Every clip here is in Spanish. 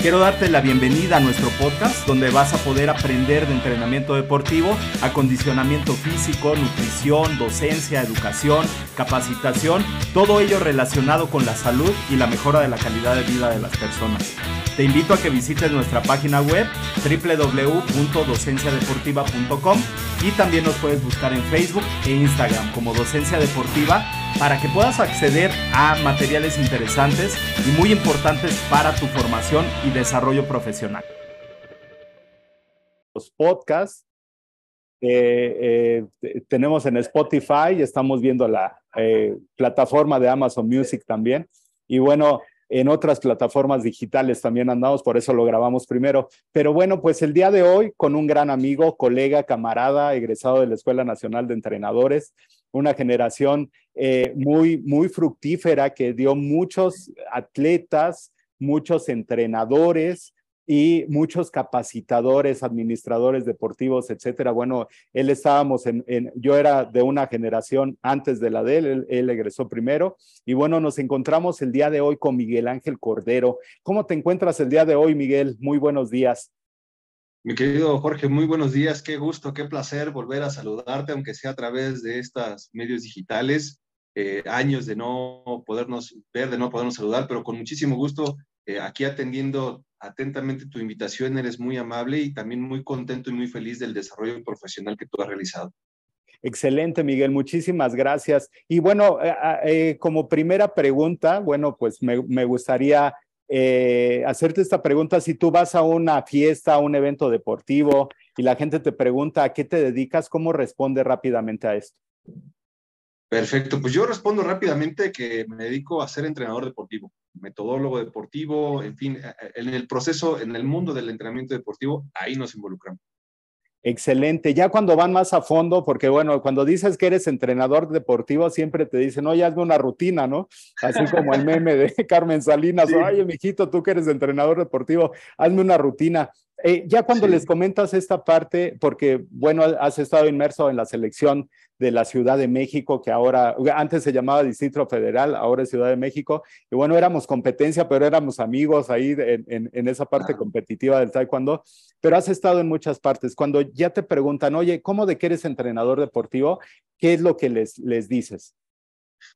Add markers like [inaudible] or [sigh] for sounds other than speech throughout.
Quiero darte la bienvenida a nuestro podcast donde vas a poder aprender de entrenamiento deportivo, acondicionamiento físico, nutrición, docencia, educación, capacitación, todo ello relacionado con la salud y la mejora de la calidad de vida de las personas. Te invito a que visites nuestra página web www.docenciadeportiva.com y también nos puedes buscar en Facebook e Instagram como Docencia Deportiva para que puedas acceder a materiales interesantes y muy importantes para tu formación y desarrollo profesional. Los podcasts eh, tenemos en Spotify, estamos viendo la eh, plataforma de Amazon Music también. Y bueno, en otras plataformas digitales también andamos, por eso lo grabamos primero. Pero bueno, pues el día de hoy con un gran amigo, colega, camarada, egresado de la Escuela Nacional de Entrenadores, una generación eh, muy, muy fructífera que dio muchos atletas, muchos entrenadores, y muchos capacitadores, administradores deportivos, etcétera. Bueno, él estábamos en, yo era de una generación antes de la de él, él, egresó primero, y bueno, nos encontramos el día de hoy con Miguel Ángel Cordero. ¿Cómo te encuentras el día de hoy, Miguel? Muy buenos días. Mi querido Jorge, muy buenos días, qué gusto, qué placer volver a saludarte, aunque sea a través de estos medios digitales. Eh, años de no podernos ver, de no podernos saludar, pero con muchísimo gusto eh, aquí atendiendo atentamente tu invitación, eres muy amable y también muy contento y muy feliz del desarrollo profesional que tú has realizado. Excelente, Miguel, muchísimas gracias. Y bueno, eh, eh, como primera pregunta, bueno, pues me, gustaría hacerte esta pregunta. Si tú vas a una fiesta, a un evento deportivo y la gente te pregunta a qué te dedicas, ¿cómo responde rápidamente a esto? Perfecto, pues yo respondo rápidamente que me dedico a ser entrenador deportivo, metodólogo deportivo, en fin, en el proceso, en el mundo del entrenamiento deportivo, ahí nos involucramos. Excelente. Ya cuando van más a fondo, porque bueno, cuando dices que eres entrenador deportivo, siempre te dicen, oye, hazme una rutina, ¿no? Así como el meme de [laughs] Carmen Salinas, oye, mijito, tú que eres entrenador deportivo, hazme una rutina. Eh, ya cuando les comentas esta parte, porque bueno, has estado inmerso en la selección de la Ciudad de México, que ahora, antes se llamaba Distrito Federal, ahora es Ciudad de México, y bueno, éramos competencia, pero éramos amigos ahí en, esa parte competitiva del taekwondo, pero has estado en muchas partes. Cuando ya te preguntan, oye, ¿cómo de que eres entrenador deportivo? ¿Qué es lo que les, les dices?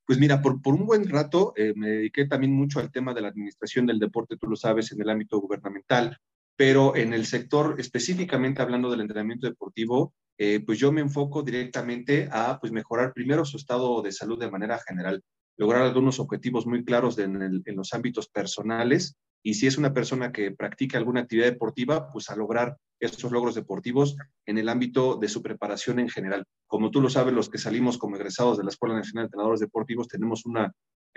Pues mira, por, por un buen rato eh, me dediqué también mucho al tema de la administración del deporte, tú lo sabes, en el ámbito gubernamental pero en el sector, específicamente hablando del entrenamiento deportivo, eh, pues yo me enfoco directamente a pues mejorar primero su estado de salud de manera general, lograr algunos objetivos muy claros en, los ámbitos personales y si es una persona que practica alguna actividad deportiva, pues a lograr estos logros deportivos en el ámbito de su preparación en general. Como tú lo sabes, los que salimos como egresados de la Escuela Nacional de Entrenadores Deportivos tenemos una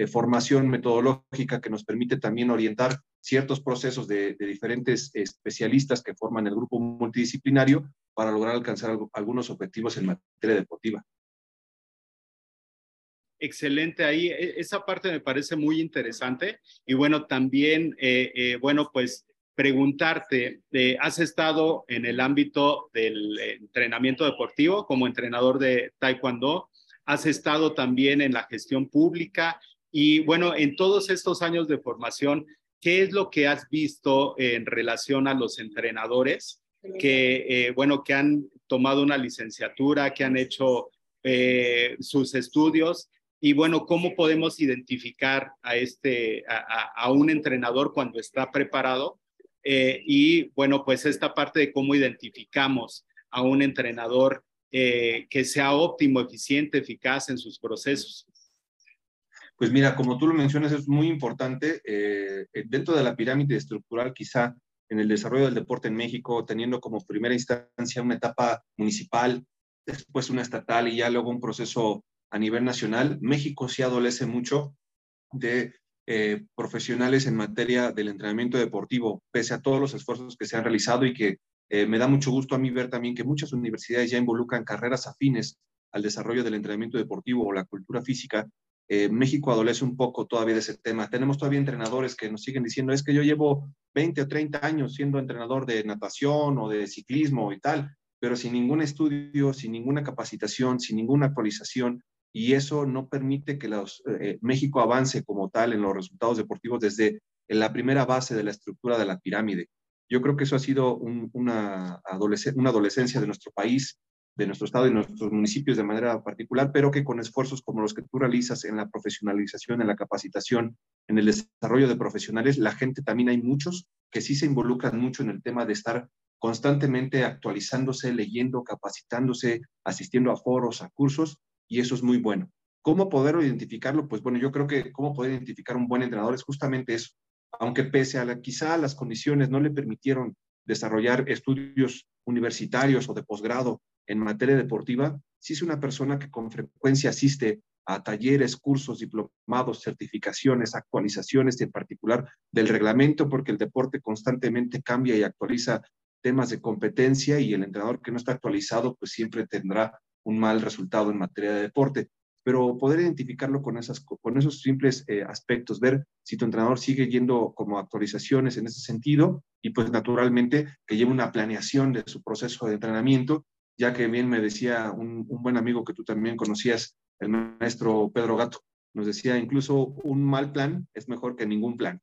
formación metodológica que nos permite también orientar ciertos procesos de, diferentes especialistas que forman el grupo multidisciplinario para lograr alcanzar algunos objetivos en materia deportiva. Excelente, ahí e, esa parte me parece muy interesante y bueno, también, eh, eh, bueno, pues preguntarte, eh, ¿has estado en el ámbito del entrenamiento deportivo como entrenador de Taekwondo? ¿Has estado también en la gestión pública? Y bueno, en todos estos años de formación, ¿qué es lo que has visto en relación a los entrenadores que, eh, bueno, que han tomado una licenciatura, que han hecho eh, sus estudios? Y bueno, ¿cómo podemos identificar a, este, a, un entrenador cuando está preparado? Eh, y bueno, pues esta parte de cómo identificamos a un entrenador que sea óptimo, eficiente, eficaz en sus procesos. Pues mira, como tú lo mencionas, es muy importante eh, dentro de la pirámide estructural, quizá en el desarrollo del deporte en México, teniendo como primera instancia una etapa municipal, después una estatal y ya luego un proceso a nivel nacional, México sí adolece mucho de eh, profesionales en materia del entrenamiento deportivo, pese a todos los esfuerzos que se han realizado y que eh, me da mucho gusto a mí ver también que muchas universidades ya involucran carreras afines al desarrollo del entrenamiento deportivo o la cultura física eh, México adolece un poco todavía de ese tema. Tenemos todavía entrenadores que nos siguen diciendo, es que yo llevo 20 o 30 años siendo entrenador de natación o de ciclismo y tal, pero sin ningún estudio, sin ninguna capacitación, sin ninguna actualización, y eso no permite que los, eh, México avance como tal en los resultados deportivos desde la primera base de la estructura de la pirámide. Yo creo que eso ha sido una, una adolescencia de nuestro país de nuestro estado y nuestros municipios de manera particular, pero que con esfuerzos como los que tú realizas en la profesionalización, en la capacitación, en el desarrollo de profesionales, la gente también hay muchos que sí se involucran mucho en el tema de estar constantemente actualizándose, leyendo, capacitándose, asistiendo a foros, a cursos, y eso es muy bueno. ¿Cómo poder identificarlo? Pues bueno, yo creo que cómo poder identificar un buen entrenador es justamente eso. Aunque pese a la, quizá las condiciones no le permitieron desarrollar estudios universitarios o de posgrado en materia deportiva, si es una persona que con frecuencia asiste a talleres, cursos, diplomados, certificaciones, actualizaciones en particular del reglamento, porque el deporte constantemente cambia y actualiza temas de competencia y el entrenador que no está actualizado pues siempre tendrá un mal resultado en materia de deporte. Pero poder identificarlo con, esas, con esos simples eh, aspectos, ver si tu entrenador sigue yendo como actualizaciones en ese sentido y pues naturalmente que lleve una planeación de su proceso de entrenamiento ya que bien me decía un, buen amigo que tú también conocías, el maestro Pedro Gato, nos decía incluso un mal plan es mejor que ningún plan.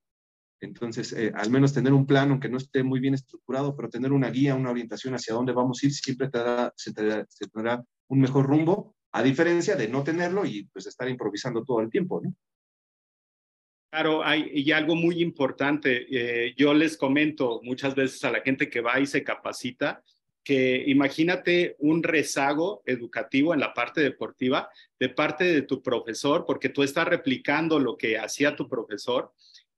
Entonces, eh, al menos tener un plan, aunque no esté muy bien estructurado, pero tener una guía, una orientación hacia dónde vamos a ir, siempre te se, tendrá un mejor rumbo, a diferencia de no tenerlo y pues estar improvisando todo el tiempo, ¿no? Claro, hay y algo muy importante. Eh, yo les comento muchas veces a la gente que va y se capacita, que imagínate un rezago educativo en la parte deportiva de parte de tu profesor, porque tú estás replicando lo que hacía tu profesor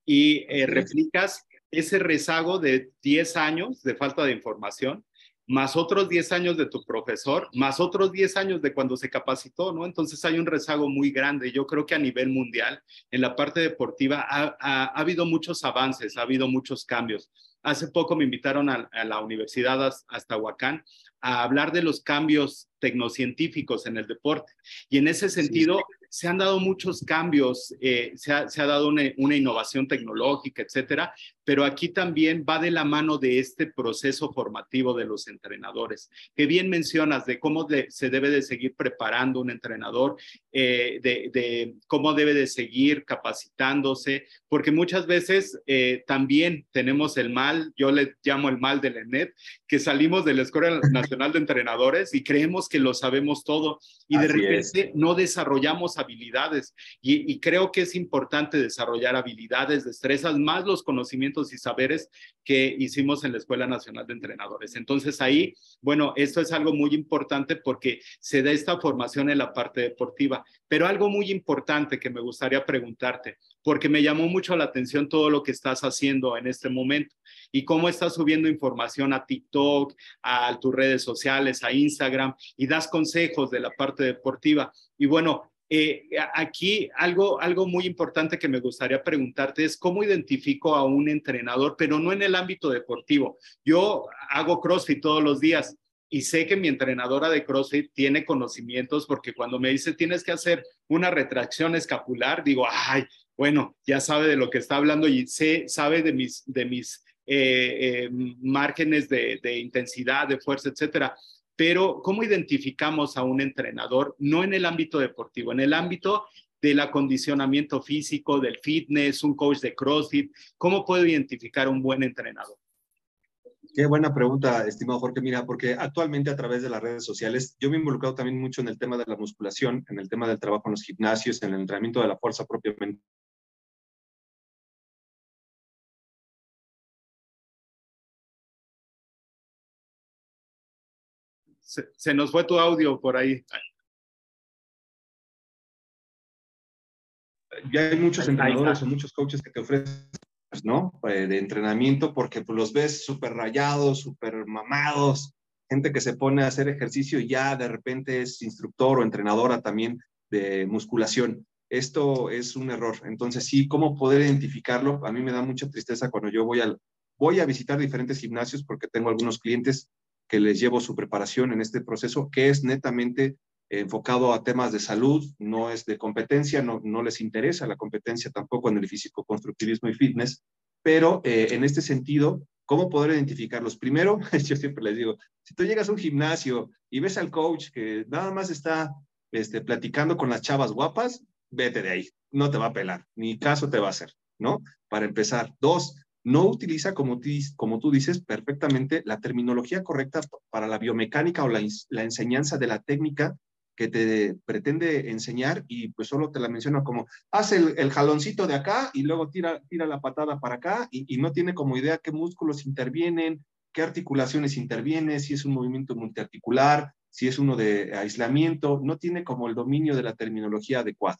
y eh, replicas ese rezago de 10 años de falta de información, más otros 10 años de tu profesor, más otros 10 años de cuando se capacitó, ¿no? Entonces hay un rezago muy grande. Yo creo que a nivel mundial, en la parte deportiva, ha, ha habido muchos avances, ha habido muchos cambios. Hace poco me invitaron a, la Universidad hasta Huacán a hablar de los cambios tecnocientíficos en el deporte. Y en ese sentido, se han dado muchos cambios, eh, se, ha, dado una, innovación tecnológica, etcétera, pero aquí también va de la mano de este proceso formativo de los entrenadores, que bien mencionas de cómo se debe de seguir preparando un entrenador, eh, de, cómo debe de seguir capacitándose, porque muchas veces eh, también tenemos el mal, yo le llamo el mal del ENET, que salimos de la Escuela Nacional de Entrenadores y creemos que lo sabemos todo y de repente no desarrollamos habilidades. Y, creo que es importante desarrollar habilidades, destrezas, más los conocimientos y saberes que hicimos en la Escuela Nacional de Entrenadores. Entonces ahí, bueno, esto es algo muy importante porque se da esta formación en la parte deportiva. Pero algo muy importante que me gustaría preguntarte, porque me llamó mucho la atención todo lo que estás haciendo en este momento y cómo estás subiendo información a TikTok, a tus redes sociales, a Instagram y das consejos de la parte deportiva. Y bueno, eh, aquí algo, algo muy importante que me gustaría preguntarte es cómo identifico a un entrenador, pero no en el ámbito deportivo. Yo hago CrossFit todos los días y sé que mi entrenadora de CrossFit tiene conocimientos porque cuando me dice tienes que hacer una retracción escapular, digo, ay, bueno, ya sabe de lo que está hablando y sé, sabe de mis, de mis eh, eh, márgenes de, de intensidad, de fuerza, etcétera pero ¿cómo identificamos a un entrenador? No en el ámbito deportivo, en el ámbito del acondicionamiento físico, del fitness, un coach de CrossFit. ¿Cómo puedo identificar un buen entrenador? Qué buena pregunta, estimado Jorge. Mira, porque actualmente a través de las redes sociales, yo me he involucrado también mucho en el tema de la musculación, en el tema del trabajo en los gimnasios, en el entrenamiento de la fuerza propiamente se, nos fue tu audio por ahí. Ya hay muchos entrenadores o muchos coaches que te ofrecen, ¿no? Eh, de entrenamiento porque pues, los ves súper rayados, súper mamados, gente que se pone a hacer ejercicio y ya de repente es instructor o entrenadora también de musculación. Esto es un error. Entonces, sí, ¿cómo poder identificarlo? A mí me da mucha tristeza cuando yo voy, al, voy a visitar diferentes gimnasios porque tengo algunos clientes que les llevo su preparación en este proceso, que es netamente enfocado a temas de salud, no es de competencia, no, no les interesa la competencia tampoco en el físico-constructivismo y fitness, pero eh, en este sentido, ¿cómo poder identificarlos? Primero, [laughs] yo siempre les digo, si tú llegas a un gimnasio y ves al coach que nada más está este, platicando con las chavas guapas, vete de ahí, no te va a pelar, ni caso te va a hacer, ¿no? Para empezar. Dos, no utiliza, como, como tú dices, perfectamente la terminología correcta para la biomecánica o la, enseñanza de la técnica que te pretende enseñar y pues solo te la menciona como, haz el, jaloncito de acá y luego tira, tira la patada para acá y, y, no tiene como idea qué músculos intervienen, qué articulaciones intervienen, si es un movimiento multiarticular, si es uno de aislamiento, no tiene como el dominio de la terminología adecuada.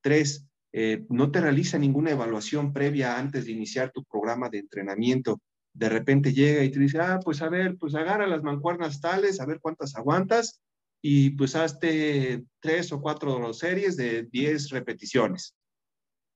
Tres, eh, no te realiza ninguna evaluación previa antes de iniciar tu programa de entrenamiento. De repente llega y te dice, ah, pues a ver, pues agarra las mancuernas tales, a ver cuántas aguantas y pues hazte tres o cuatro series de diez repeticiones.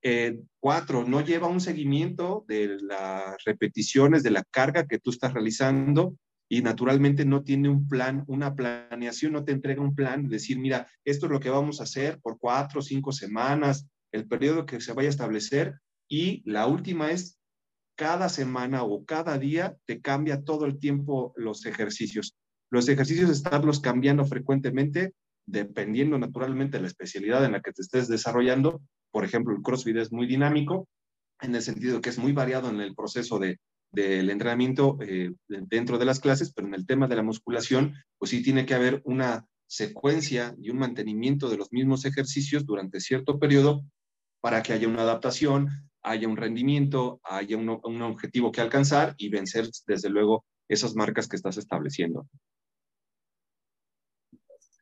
Eh, cuatro, no lleva un seguimiento de las repeticiones, de la carga que tú estás realizando y naturalmente no tiene un plan, una planeación, no te entrega un plan, decir, mira, esto es lo que vamos a hacer por cuatro o cinco semanas, el periodo que se vaya a establecer y la última es cada semana o cada día te cambia todo el tiempo los ejercicios. Los ejercicios estarlos cambiando frecuentemente dependiendo naturalmente de la especialidad en la que te estés desarrollando. Por ejemplo, el CrossFit es muy dinámico en el sentido que es muy variado en el proceso de, del entrenamiento eh, dentro de las clases, pero en el tema de la musculación, pues sí tiene que haber una secuencia y un mantenimiento de los mismos ejercicios durante cierto periodo para que haya una adaptación, haya un rendimiento, haya un, un objetivo que alcanzar y vencer, desde luego, esas marcas que estás estableciendo.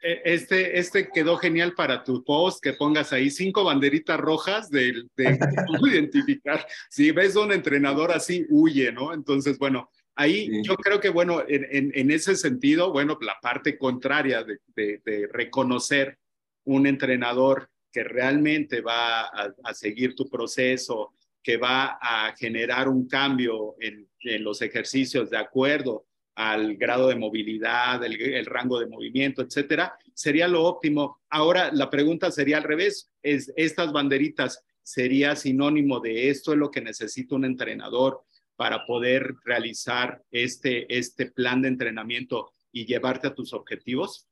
E, este, este quedó genial para tu post, que pongas ahí cinco banderitas rojas de, de, [laughs] identificar. Si ves a un entrenador así, huye, ¿no? Entonces, bueno, ahí sí. yo creo que, bueno, en, en, en, ese sentido, bueno, la parte contraria de, de, de reconocer un entrenador que realmente va a, seguir tu proceso, que va a generar un cambio en, los ejercicios de acuerdo al grado de movilidad, el, el, rango de movimiento, etcétera, sería lo óptimo. Ahora la pregunta sería al revés, es estas banderitas sería sinónimo de esto es lo que necesita un entrenador para poder realizar este este plan de entrenamiento y llevarte a tus objetivos?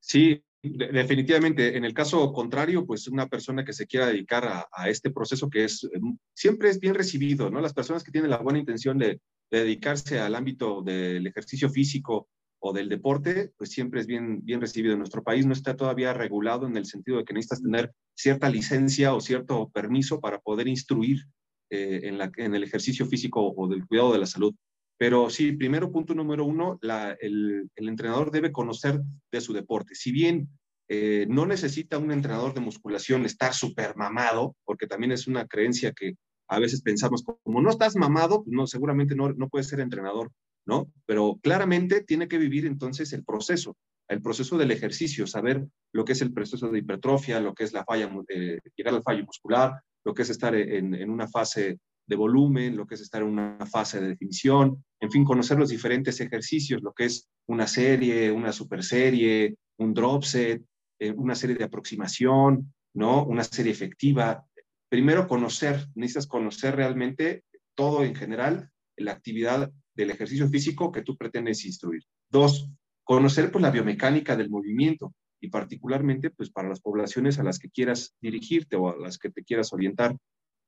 Sí, definitivamente. En el caso contrario, pues una persona que se quiera dedicar a, este proceso que es siempre es bien recibido, ¿no? Las personas que tienen la buena intención de, de dedicarse al ámbito del ejercicio físico o del deporte, pues siempre es bien, bien recibido. En nuestro país no está todavía regulado en el sentido de que necesitas tener cierta licencia o cierto permiso para poder instruir eh, en, la, en el ejercicio físico o del cuidado de la salud. Pero sí, primero punto número uno, el, entrenador debe conocer de su deporte. Si bien eh, no necesita un entrenador de musculación estar súper mamado, porque también es una creencia que a veces pensamos, como no estás mamado, no, seguramente no, no puedes ser entrenador, ¿no? Pero claramente tiene que vivir entonces el proceso, el proceso del ejercicio, saber lo que es el proceso de hipertrofia, lo que es la falla, eh, llegar al fallo muscular, lo que es estar en, una fase de volumen, lo que es estar en una fase de definición, en fin, conocer los diferentes ejercicios, lo que es una serie, una super serie, un drop set, eh, una serie de aproximación, ¿no? Una serie efectiva, primero conocer, necesitas conocer realmente todo en general, la actividad del ejercicio físico que tú pretendes instruir. Dos, conocer pues la biomecánica del movimiento y particularmente pues para las poblaciones a las que quieras dirigirte o a las que te quieras orientar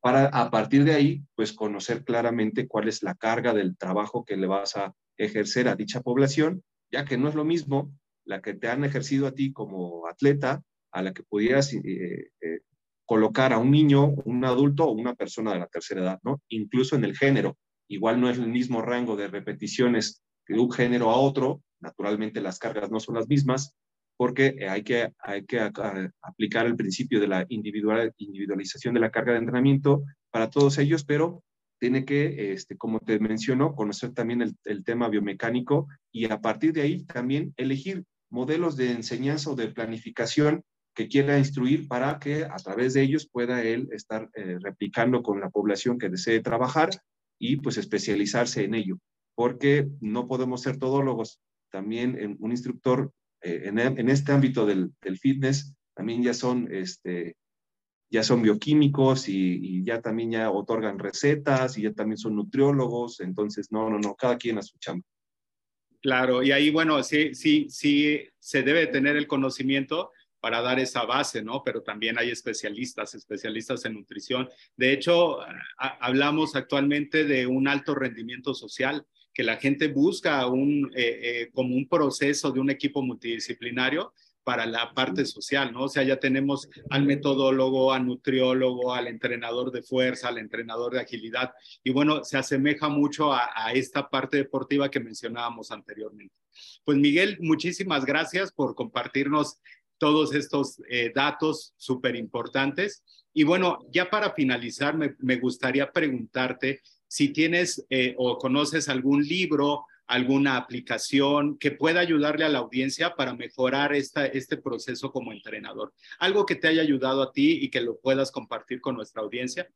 para a partir de ahí pues conocer claramente cuál es la carga del trabajo que le vas a ejercer a dicha población, ya que no es lo mismo la que te han ejercido a ti como atleta a la que pudieras eh, eh, colocar a un niño, un adulto o una persona de la tercera edad, ¿no? Incluso en el género. Igual no es el mismo rango de repeticiones de un género a otro, naturalmente las cargas no son las mismas, porque hay que, hay que aplicar el principio de la individual, individualización de la carga de entrenamiento para todos ellos, pero tiene que, este, como te menciono, conocer también el, el tema biomecánico y a partir de ahí también elegir modelos de enseñanza o de planificación que quiera instruir para que a través de ellos pueda él estar eh, replicando con la población que desee trabajar y pues especializarse en ello, porque no podemos ser todólogos. También un instructor eh, en, este ámbito del, fitness también ya son, este, ya son bioquímicos y, ya también ya otorgan recetas y ya también son nutriólogos, entonces no, no, no, cada quien a su chamba. Claro, y ahí, bueno, sí, sí, sí, se debe tener el conocimiento para dar esa base, ¿no? Pero también hay especialistas, especialistas en nutrición. De hecho, hablamos actualmente de un alto rendimiento social, que la gente busca un, eh, eh, como un proceso de un equipo multidisciplinario para la parte social, ¿no? O sea, ya tenemos al metodólogo, al nutriólogo, al entrenador de fuerza, al entrenador de agilidad, y bueno, se asemeja mucho a, a esta parte deportiva que mencionábamos anteriormente. Pues Miguel, muchísimas gracias por compartirnos todos estos eh, datos súper importantes. Y bueno, ya para finalizar, me, gustaría preguntarte si tienes eh, o conoces algún libro, alguna aplicación que pueda ayudarle a la audiencia para mejorar este proceso como entrenador. Algo que te haya ayudado a ti y que lo puedas compartir con nuestra audiencia.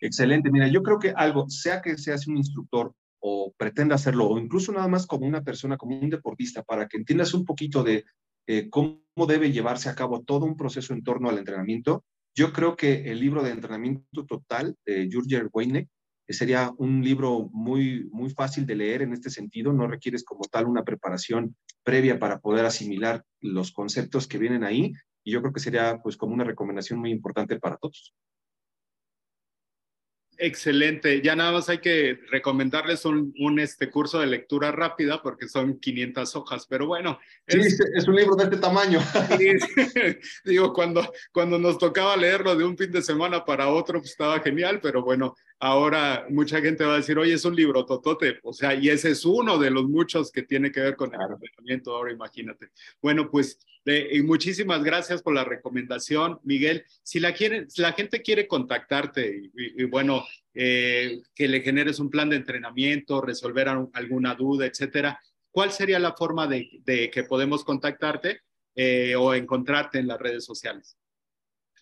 Excelente. Mira, yo creo que algo, sea que seas un instructor o pretenda hacerlo, o incluso nada más como una persona, como un deportista, para que entiendas un poquito de eh, cómo debe llevarse a cabo todo un proceso en torno al entrenamiento, yo creo que el libro de entrenamiento total de Jurger Weineck sería un libro muy, muy fácil de leer en este sentido, no requieres como tal una preparación previa para poder asimilar los conceptos que vienen ahí y yo creo que sería pues como una recomendación muy importante para todos. Excelente. Ya nada más hay que recomendarles un, este curso de lectura rápida porque son 500 hojas, pero bueno. Es, sí, es un libro de este tamaño. [laughs] digo, cuando, cuando nos tocaba leerlo de un fin de semana para otro, pues estaba genial, pero bueno, ahora mucha gente va a decir, oye, es un libro totote, o sea, y ese es uno de los muchos que tiene que ver con el entrenamiento, ahora imagínate. Bueno, pues y muchísimas gracias por la recomendación, Miguel. Si la, quieren, la gente quiere contactarte y, bueno, eh, que le generes un plan de entrenamiento, resolver alguna duda, etcétera, ¿cuál sería la forma de, que podemos contactarte eh, o encontrarte en las redes sociales?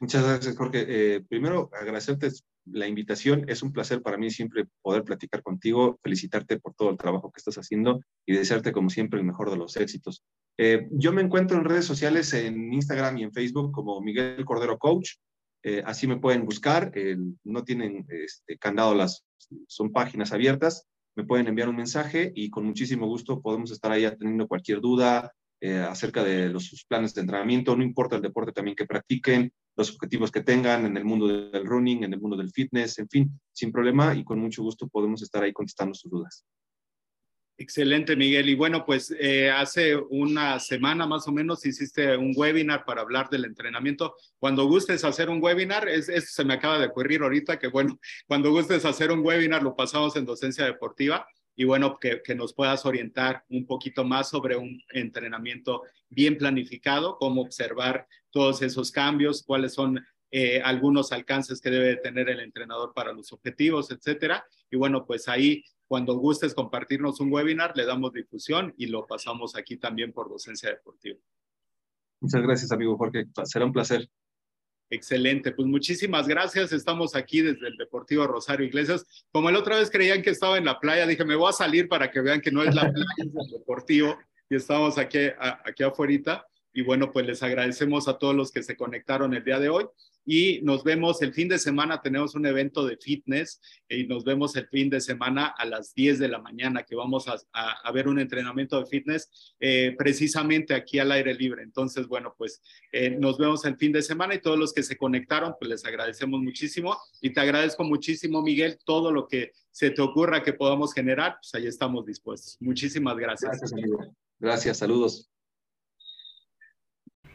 Muchas gracias, Jorge. Eh, primero, agradecerte la invitación. Es un placer para mí siempre poder platicar contigo, felicitarte por todo el trabajo que estás haciendo y desearte, como siempre, el mejor de los éxitos. Eh, yo me encuentro en redes sociales, en Instagram y en Facebook como Miguel Cordero Coach. Eh, así me pueden buscar. no tienen este, candado las, son páginas abiertas. Me pueden enviar un mensaje y con muchísimo gusto podemos estar ahí atendiendo cualquier duda, eh, acerca de los, sus planes de entrenamiento, no importa el deporte también que practiquen, los objetivos que tengan en el mundo del running, en el mundo del fitness, en fin, sin problema y con mucho gusto podemos estar ahí contestando sus dudas. Excelente, Miguel. Y bueno, pues eh, hace una semana más o menos hiciste un webinar para hablar del entrenamiento. Cuando gustes hacer un webinar, es, eso se me acaba de ocurrir ahorita, que bueno, [laughs] cuando gustes hacer un webinar lo pasamos en docencia deportiva y bueno, que, nos puedas orientar un poquito más sobre un entrenamiento bien planificado, cómo observar todos esos cambios, cuáles son eh, algunos alcances que debe tener el entrenador para los objetivos, etcétera. Y bueno, pues ahí, cuando gustes compartirnos un webinar, le damos difusión y lo pasamos aquí también por docencia deportiva. Muchas gracias, amigo Jorge. Será un placer. Excelente, pues muchísimas gracias. Estamos aquí desde el Deportivo Rosario Iglesias. Como la otra vez creían que estaba en la playa, dije, me voy a salir para que vean que no es la playa, es el Deportivo. Y estamos aquí, aquí afuera. Y bueno, pues les agradecemos a todos los que se conectaron el día de hoy y nos vemos el fin de semana, tenemos un evento de fitness y nos vemos el fin de semana a las 10 de la mañana que vamos a, ver un entrenamiento de fitness eh, precisamente aquí al aire libre. Entonces, bueno, pues eh, nos vemos el fin de semana y todos los que se conectaron, pues les agradecemos muchísimo y te agradezco muchísimo, Miguel, todo lo que se te ocurra que podamos generar, pues ahí estamos dispuestos. Muchísimas gracias. Gracias, saludos.